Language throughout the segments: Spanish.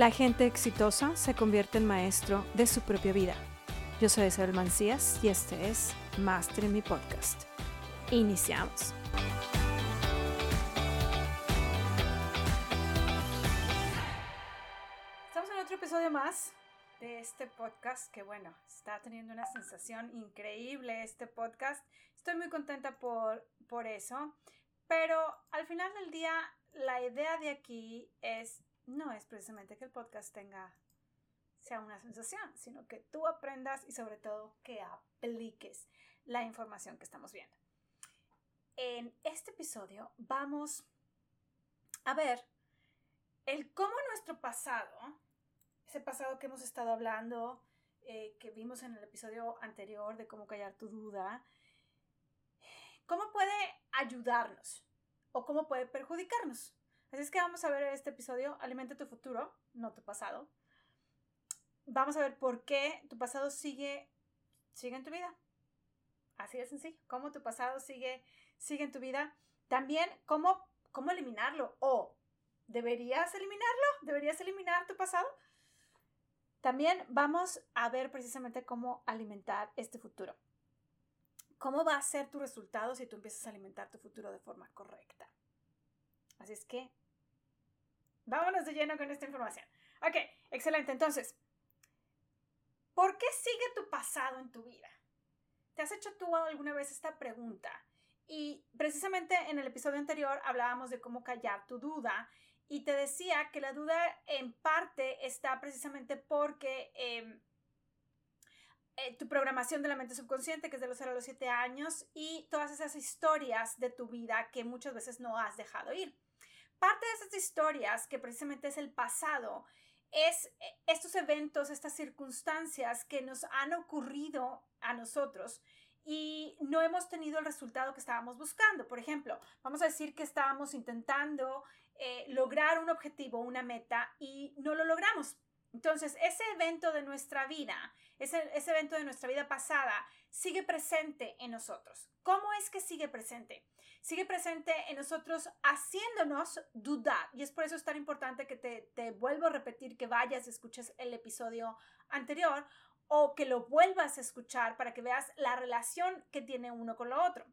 La gente exitosa se convierte en maestro de su propia vida. Yo soy Isabel Mancías y este es Master en mi podcast. Iniciamos. Estamos en otro episodio más de este podcast que bueno, está teniendo una sensación increíble este podcast. Estoy muy contenta por, por eso, pero al final del día la idea de aquí es no es precisamente que el podcast tenga sea una sensación, sino que tú aprendas y sobre todo que apliques la información que estamos viendo. En este episodio vamos a ver el cómo nuestro pasado, ese pasado que hemos estado hablando, eh, que vimos en el episodio anterior de cómo callar tu duda, cómo puede ayudarnos o cómo puede perjudicarnos. Así es que vamos a ver este episodio, Alimenta tu futuro, no tu pasado. Vamos a ver por qué tu pasado sigue, sigue en tu vida. Así de sencillo. Cómo tu pasado sigue, sigue en tu vida. También cómo, cómo eliminarlo. O deberías eliminarlo. Deberías eliminar tu pasado. También vamos a ver precisamente cómo alimentar este futuro. ¿Cómo va a ser tu resultado si tú empiezas a alimentar tu futuro de forma correcta? Así es que vámonos de lleno con esta información. Ok, excelente. Entonces, ¿por qué sigue tu pasado en tu vida? ¿Te has hecho tú alguna vez esta pregunta? Y precisamente en el episodio anterior hablábamos de cómo callar tu duda y te decía que la duda en parte está precisamente porque em, eh, tu programación de la mente subconsciente, que es de los 0 a los 7 años, y todas esas historias de tu vida que muchas veces no has dejado ir parte de esas historias, que precisamente es el pasado, es eh, estos eventos, estas circunstancias que nos han ocurrido a nosotros y no hemos tenido el resultado que estábamos buscando. Por ejemplo, vamos a decir que estábamos intentando eh, lograr un objetivo, una meta y no lo logramos. Entonces, ese evento de nuestra vida, ese, ese evento de nuestra vida pasada, sigue presente en nosotros. ¿Cómo es que sigue presente? Sigue presente en nosotros haciéndonos dudar. Y es por eso es tan importante que te, te vuelvo a repetir que vayas y escuches el episodio anterior o que lo vuelvas a escuchar para que veas la relación que tiene uno con lo otro.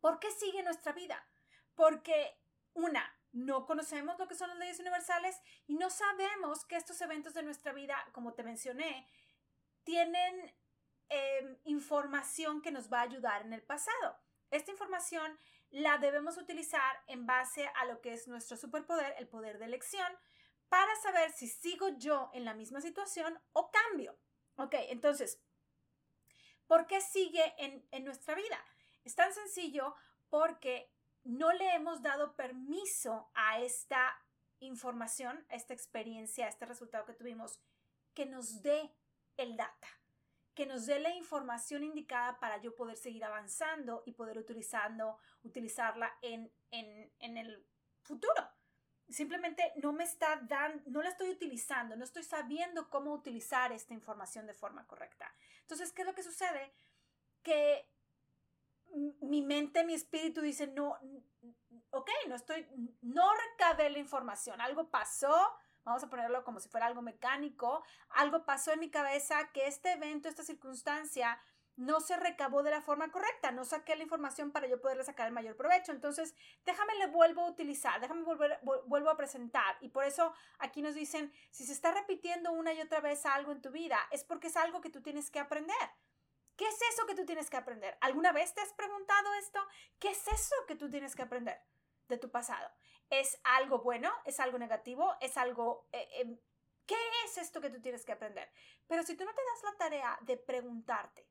¿Por qué sigue nuestra vida? Porque una, no conocemos lo que son las leyes universales y no sabemos que estos eventos de nuestra vida, como te mencioné, tienen em, información que nos va a ayudar en el pasado. Esta información la debemos utilizar en base a lo que es nuestro superpoder, el poder de elección, para saber si sigo yo en la misma situación o cambio. Ok, entonces, ¿por qué sigue en, en nuestra vida? Es tan sencillo porque no le hemos dado permiso a esta información, a esta experiencia, a este resultado que tuvimos, que nos dé el data, que nos dé la información indicada para yo poder seguir avanzando y poder utilizando, utilizarla en, en el futuro. Simplemente no me está dando, no la estoy utilizando, no estoy sabiendo cómo utilizar esta información de forma correcta. Entonces, ¿qué es lo que sucede? Que mi mente, mi espíritu dice, no, ok, no estoy, no recabé la información, algo pasó, vamos a ponerlo como si fuera algo mecánico, algo pasó en mi cabeza que este evento, esta circunstancia, no se recabó de la forma correcta, no saqué la información para yo poderle sacar el mayor provecho. Entonces, déjame le vuelvo a utilizar, déjame volver, vuelvo a presentar. Y por eso aquí nos dicen, si se está repitiendo una y otra vez algo en tu vida, es porque es algo que tú tienes que aprender. ¿Qué es eso que tú tienes que aprender? ¿Alguna vez te has preguntado esto? ¿Qué es eso que tú tienes que aprender de tu pasado? ¿Es algo bueno? ¿Es algo negativo? ¿Es algo... Eh, em, ¿Qué es esto que tú tienes que aprender? Pero si tú no te das la tarea de preguntarte,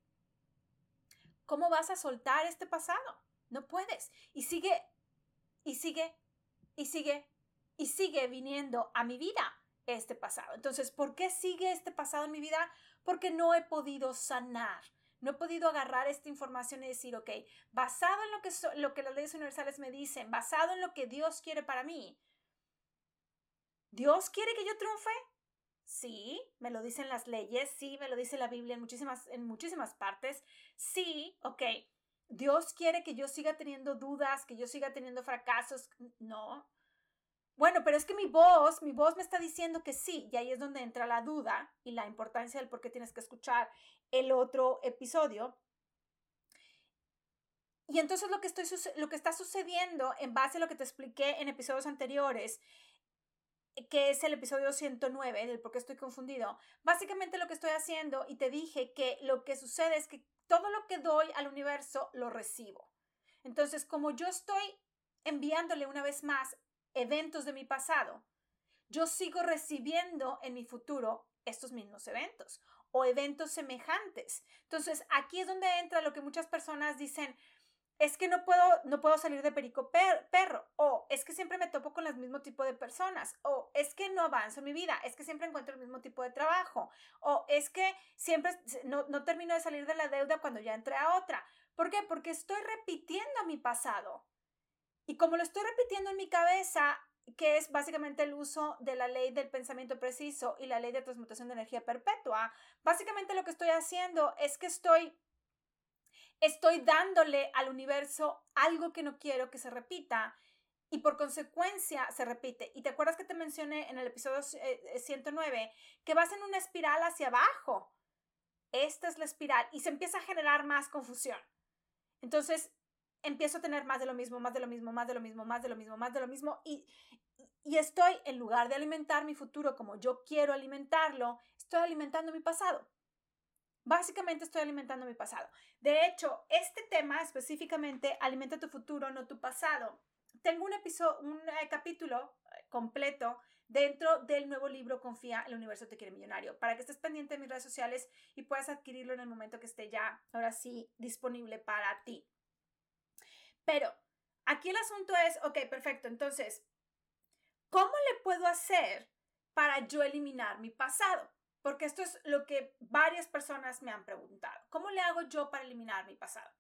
¿cómo vas a soltar este pasado? No puedes. Y sigue, y sigue, y sigue, y sigue viniendo a mi vida este pasado. Entonces, ¿por qué sigue este pasado en mi vida? Porque no he podido sanar no he podido agarrar esta información y decir, ok, basado en lo que, lo que las leyes universales me dicen, basado en lo que Dios quiere para mí, ¿Dios quiere que yo triunfe? Sí, me lo dicen las leyes, sí, me lo dice la Biblia en muchísimas, en muchísimas partes. Sí, ok. ¿Dios quiere que yo siga teniendo dudas, que yo siga teniendo fracasos? No. Bueno, pero es que mi voz, mi voz me está diciendo que sí, y ahí es donde entra la duda y la importancia del por qué tienes que escuchar el otro episodio. Y entonces lo que, estoy, lo que está sucediendo en base a lo que te expliqué en episodios anteriores, que es el episodio 109 del por qué estoy confundido, básicamente lo que estoy haciendo y te dije que lo que sucede es que todo lo que doy al universo lo recibo. Entonces, como yo estoy enviándole una vez más eventos de mi pasado, yo sigo recibiendo en mi futuro estos mismos eventos o eventos semejantes. Entonces, aquí es donde entra lo que muchas personas dicen, es que no puedo, no puedo salir de perico perro, o es que siempre me topo con el mismo tipo de personas, o es que no avanzo en mi vida, es que siempre encuentro el mismo tipo de trabajo, o es que siempre no, no termino de salir de la deuda cuando ya entré a otra. ¿Por qué? Porque estoy repitiendo mi pasado. Y como lo estoy repitiendo en mi cabeza, que es básicamente el uso de la ley del pensamiento preciso y la ley de transmutación de energía perpetua, básicamente lo que estoy haciendo es que estoy estoy dándole al universo algo que no quiero que se repita y por consecuencia se repite. Y te acuerdas que te mencioné en el episodio 109 eh, que vas en una espiral hacia abajo. Esta es la espiral y se empieza a generar más confusión. Entonces, empiezo a tener más de lo mismo, más de lo mismo, más de lo mismo, más de lo mismo, más de lo mismo y, y estoy, en lugar de alimentar mi futuro como yo quiero alimentarlo, estoy alimentando mi pasado. Básicamente estoy alimentando mi pasado. De hecho, este tema específicamente, alimenta tu futuro, no tu pasado. Tengo un episodio, un eh, capítulo eh, completo dentro del nuevo libro Confía, el universo te quiere millonario, para que estés pendiente de mis redes sociales y puedas adquirirlo en el momento que esté ya, ahora sí, disponible para ti. Pero aquí el asunto es, ok, perfecto, entonces, ¿cómo le puedo hacer para yo eliminar mi pasado? Porque esto es lo que varias personas me han preguntado. ¿Cómo le hago yo para eliminar mi pasado?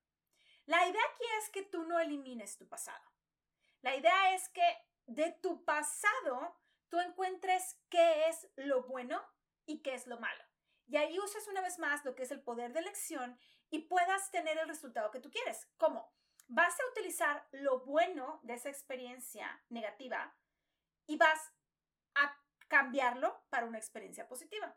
La idea aquí es que tú no elimines tu pasado. La idea es que de tu pasado tú encuentres qué es lo bueno y qué es lo malo. Y ahí uses una vez más lo que es el poder de elección y puedas tener el resultado que tú quieres. ¿Cómo? Vas a utilizar lo bueno de esa experiencia negativa y vas a cambiarlo para una experiencia positiva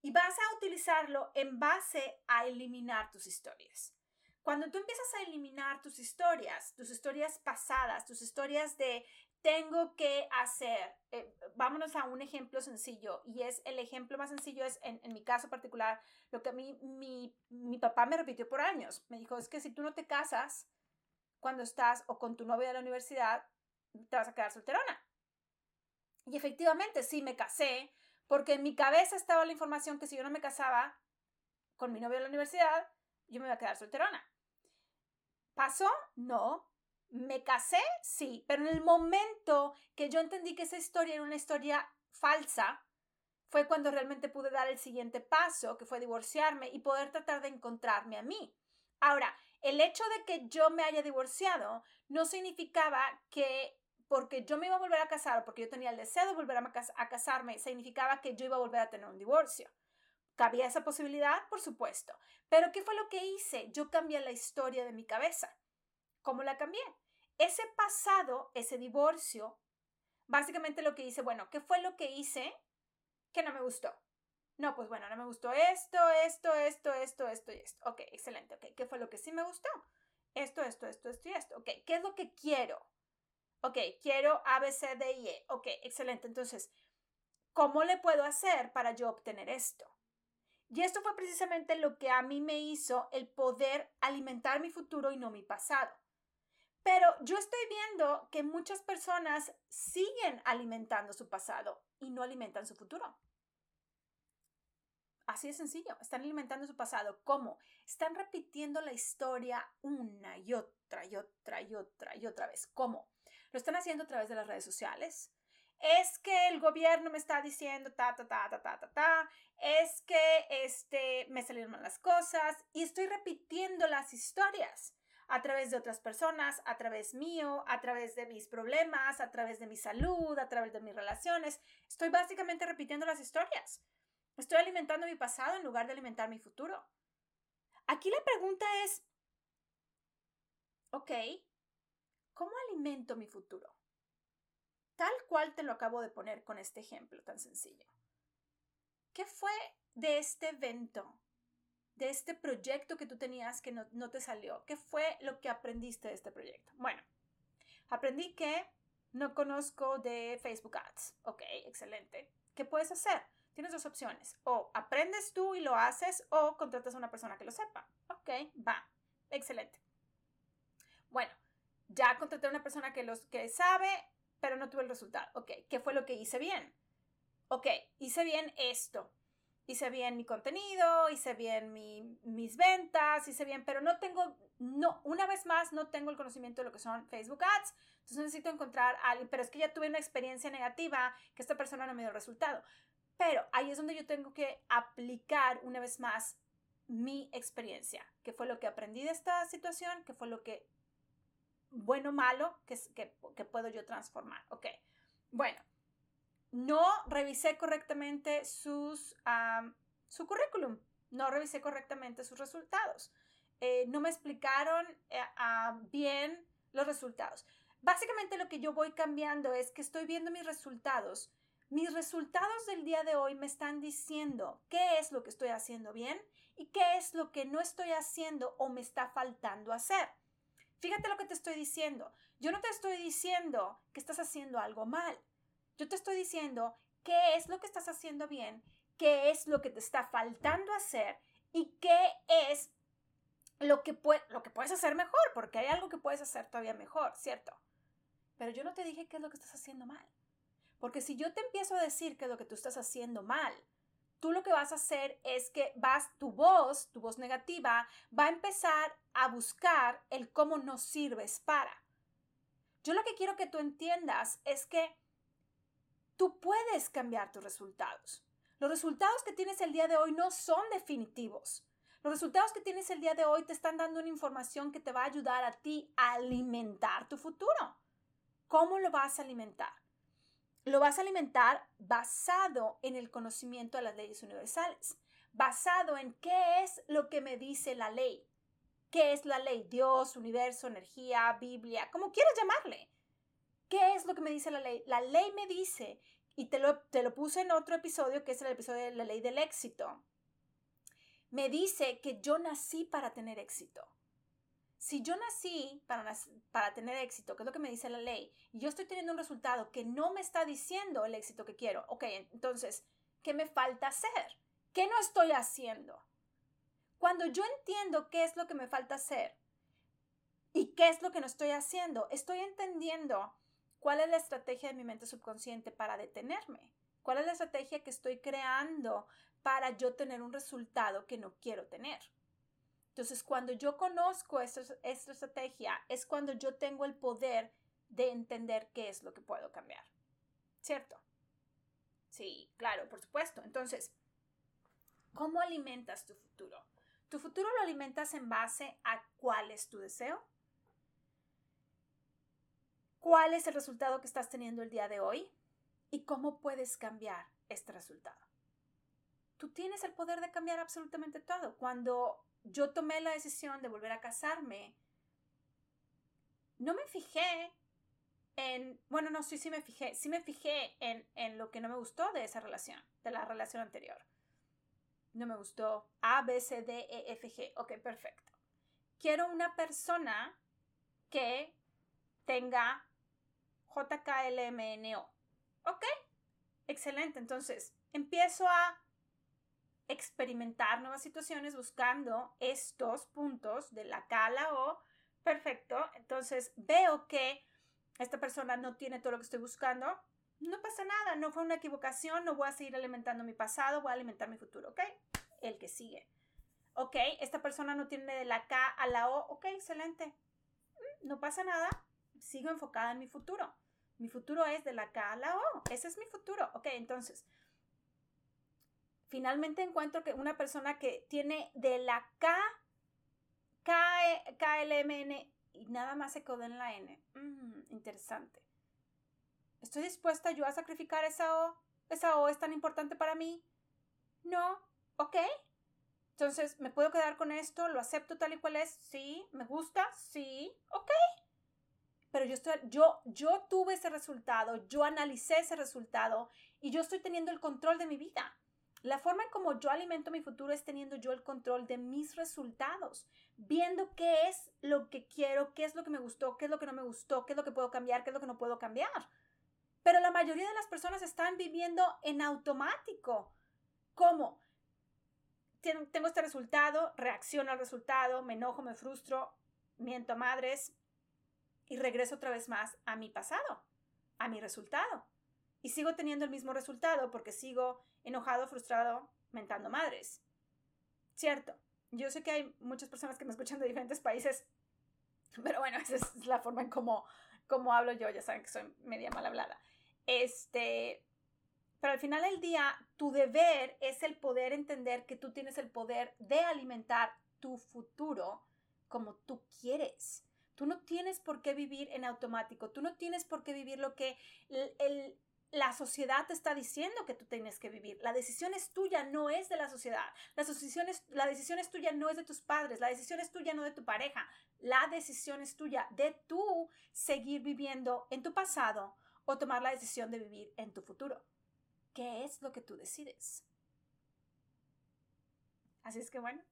y vas a utilizarlo en base a eliminar tus historias. Cuando tú empiezas a eliminar tus historias, tus historias pasadas, tus historias de tengo que hacer, eh, vámonos a un ejemplo sencillo y es el ejemplo más sencillo es en, en mi caso particular, lo que a mí mi, mi papá me repitió por años. Me dijo, es que si tú no te casas cuando estás o con tu novia de la universidad, te vas a quedar solterona. Y efectivamente, sí, me casé, porque en mi cabeza estaba la información que si yo no me casaba con mi novio de la universidad, yo me iba a quedar solterona. ¿Pasó? No. ¿Me casé? Sí. Pero en el momento que yo entendí que esa historia era una historia falsa, fue cuando realmente pude dar el siguiente paso, que fue divorciarme y poder tratar de encontrarme a mí. Ahora, el hecho de que yo me haya divorciado no significaba que porque yo me iba a volver a casar o porque yo tenía el deseo de volver a, casarme, significaba que yo iba a volver a tener un divorcio. ¿Cabía esa posibilidad? Por supuesto. Pero ¿qué fue lo que hice? Yo cambié la historia de mi cabeza. ¿Cómo la cambié? Ese pasado, ese divorcio, básicamente lo que hice, bueno, ¿qué fue lo que hice que no me gustó? No, pues bueno, no me gustó esto, esto, esto, esto, esto y esto. Ok, excelente. Ok, ¿qué fue lo que sí me gustó? Esto, esto, esto, esto y esto. Ok, ¿qué es lo que quiero? Ok, quiero A, B, C, D y E. Ok, excelente. Entonces, ¿cómo le puedo hacer para yo obtener esto? Y esto fue precisamente lo que a mí me hizo el poder alimentar mi futuro y no mi pasado. Pero yo estoy viendo que muchas personas siguen alimentando su pasado y no alimentan su futuro. Así de sencillo, están alimentando su pasado. ¿Cómo? Están repitiendo la historia una y otra y otra y otra y otra vez. ¿Cómo? Lo están haciendo a través de las redes sociales. Es que el gobierno me está diciendo ta, ta, ta, ta, ta, ta, ta. Es que este, me salieron mal las cosas y estoy repitiendo las historias a través de otras personas, a través mío, a través de mis problemas, a través de mi salud, a través de mis relaciones. Estoy básicamente repitiendo las historias. Estoy alimentando mi pasado en lugar de alimentar mi futuro. Aquí la pregunta es, ok, ¿Cómo alimento mi futuro? tal cual te lo acabo de poner con este ejemplo tan sencillo. ¿Qué fue de este evento, de este proyecto que tú tenías que no, no te salió? ¿Qué fue lo que aprendiste de este proyecto? Bueno, aprendí que no conozco de Facebook Ads. Ok, excelente. ¿Qué puedes hacer? Tienes dos opciones. O aprendes tú y lo haces o contratas a una persona que lo sepa. Ok, va. Excelente. Bueno, ya contraté a una persona que, los, que sabe, pero no tuve el resultado. Ok, ¿qué fue lo que hice bien? Ok, hice bien esto. Hice bien mi contenido, hice bien mis ventas, hice bien, pero no tengo, no, una vez más, no tengo el conocimiento de lo que son Facebook Ads. Entonces necesito encontrar a alguien, pero es que ya tuve una experiencia negativa que esta persona no me dio resultado. Pero ahí es donde yo tengo que aplicar una vez más mi experiencia, qué fue lo que aprendí de esta situación, qué fue lo que bueno, malo, que, que, que puedo yo transformar. Ok, bueno, no revisé correctamente sus, su currículum, no revisé correctamente sus resultados, eh, no me explicaron eh, bien los resultados. Básicamente lo que yo voy cambiando es que estoy viendo mis resultados. Mis resultados del día de hoy me están diciendo qué es lo que estoy haciendo bien y qué es lo que no estoy haciendo o me está faltando hacer. Fíjate lo que te estoy diciendo. Yo no te estoy diciendo que estás haciendo algo mal. Yo te estoy diciendo qué es lo que estás haciendo bien, qué es lo que te está faltando hacer y qué es lo que, lo que puedes hacer mejor, porque hay algo que puedes hacer todavía mejor, ¿cierto? Pero yo no te dije qué es lo que estás haciendo mal. Porque si yo te empiezo a decir qué es lo que tú estás haciendo mal, tú lo que vas a hacer es que vas, tu voz, tu voz negativa, va a empezar a buscar el cómo no sirves para. Yo lo que quiero que tú entiendas es que tú puedes cambiar tus resultados. Los resultados que tienes el día de hoy no son definitivos. Los resultados que tienes el día de hoy te están dando una información que te va a ayudar a ti a alimentar tu futuro. ¿Cómo lo vas a alimentar? Lo vas a alimentar basado en el conocimiento de las leyes universales, basado en qué es lo que me dice la ley. ¿Qué es la ley? Dios, universo, energía, Biblia, como quieras llamarle. ¿Qué es lo que me dice la ley? La ley me dice, y te lo, te lo puse en otro episodio, que es el episodio de la ley del éxito. Me dice que yo nací para tener éxito si yo nací para, para tener éxito, que es lo que me dice la ley, y yo estoy teniendo un resultado que no me está diciendo el éxito que quiero, ok, entonces, ¿qué me falta hacer? ¿Qué no estoy haciendo? Cuando yo entiendo qué es lo que me falta hacer y qué es lo que no estoy haciendo, estoy entendiendo cuál es la estrategia de mi mente subconsciente para detenerme, cuál es la estrategia que estoy creando para yo tener un resultado que no quiero tener. Entonces, cuando yo conozco esta, estrategia, es cuando yo tengo el poder de entender qué es lo que puedo cambiar. ¿Cierto? Sí, claro, por supuesto. Entonces, ¿cómo alimentas tu futuro? Tu futuro lo alimentas en base a cuál es tu deseo, cuál es el resultado que estás teniendo el día de hoy y cómo puedes cambiar este resultado. Tú tienes el poder de cambiar absolutamente todo. Cuando yo tomé la decisión de volver a casarme, no me fijé en, bueno, no, sí, sí me fijé, sí me fijé en, en lo que no me gustó de esa relación, de la relación anterior. No me gustó A, B, C, D, E, F, G. Ok, perfecto. Quiero una persona que tenga J, K, L, M, N, O. Ok, excelente. Entonces, empiezo a experimentar nuevas situaciones buscando estos puntos de la K a la O. Perfecto. Entonces veo que esta persona no tiene todo lo que estoy buscando. No pasa nada, no fue una equivocación, no voy a seguir alimentando mi pasado, voy a alimentar mi futuro, ¿ok? El que sigue. Ok, esta persona no tiene de la K a la O, ok, excelente. No pasa nada, sigo enfocada en mi futuro. Mi futuro es de la K a la O, ese es mi futuro, ok, entonces finalmente encuentro que una persona que tiene de la K, K, L, M, N y nada más se coda en la N. Mm, interesante. ¿Estoy dispuesta yo a sacrificar esa O? ¿Esa O es tan importante para mí? No. ¿Ok? Entonces, ¿me puedo quedar con esto? ¿Lo acepto tal y cual es? Sí. ¿Me gusta? Sí. ¿Ok? pero yo, estoy, yo, yo tuve ese resultado, yo analicé ese resultado y yo estoy teniendo el control de mi vida. La forma en como yo alimento mi futuro es teniendo yo el control de mis resultados, viendo qué es lo que quiero, qué es lo que me gustó, qué es lo que no me gustó, qué es lo que puedo cambiar, qué es lo que no puedo cambiar. Pero la mayoría de las personas están viviendo en automático. ¿Cómo? Tengo este resultado, reacciono al resultado, me enojo, me frustro, miento a madres y regreso otra vez más a mi pasado, a mi resultado. Y sigo teniendo el mismo resultado porque sigo enojado, frustrado, mentando madres. Cierto, yo sé que hay muchas personas que me escuchan de diferentes países, pero bueno, esa es la forma en cómo, hablo yo, ya saben que soy media mal hablada. Este, pero al final del día, tu deber es el poder entender que tú tienes el poder de alimentar tu futuro como tú quieres. Tú no tienes por qué vivir en automático, tú no tienes por qué vivir lo que el, la sociedad te está diciendo que tú tienes que vivir. La decisión es tuya, no es de la sociedad. La, la decisión es tuya, no es de tus padres. La decisión es tuya, no de tu pareja. La decisión es tuya de tú seguir viviendo en tu pasado o tomar la decisión de vivir en tu futuro. ¿Qué es lo que tú decides? Así es que bueno,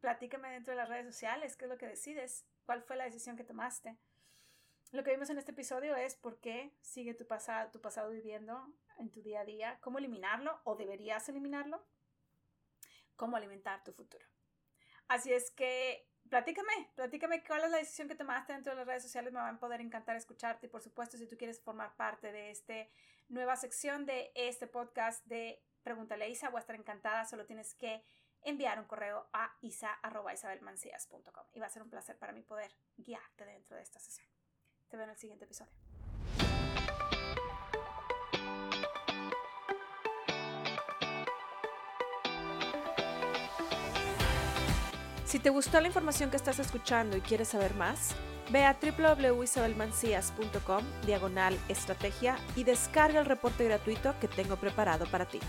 platícame dentro de las redes sociales qué es lo que decides, cuál fue la decisión que tomaste. Lo que vimos en este episodio es por qué sigue tu pasado, tu pasado viviendo en tu día a día, cómo eliminarlo o deberías eliminarlo, cómo alimentar tu futuro. Así es que platícame, platícame cuál es la decisión que tomaste dentro de las redes sociales, me va a poder encantar escucharte y por supuesto si tú quieres formar parte de esta nueva sección de este podcast de Pregúntale a Isa, voy a estar encantada, solo tienes que enviar un correo a isa.isabelmancias.com y va a ser un placer para mí poder guiarte dentro de esta sesión. Te veo en el siguiente episodio. Si te gustó la información que estás escuchando y quieres saber más, ve a www.isabelmancias.com diagonal estrategia y descarga el reporte gratuito que tengo preparado para ti.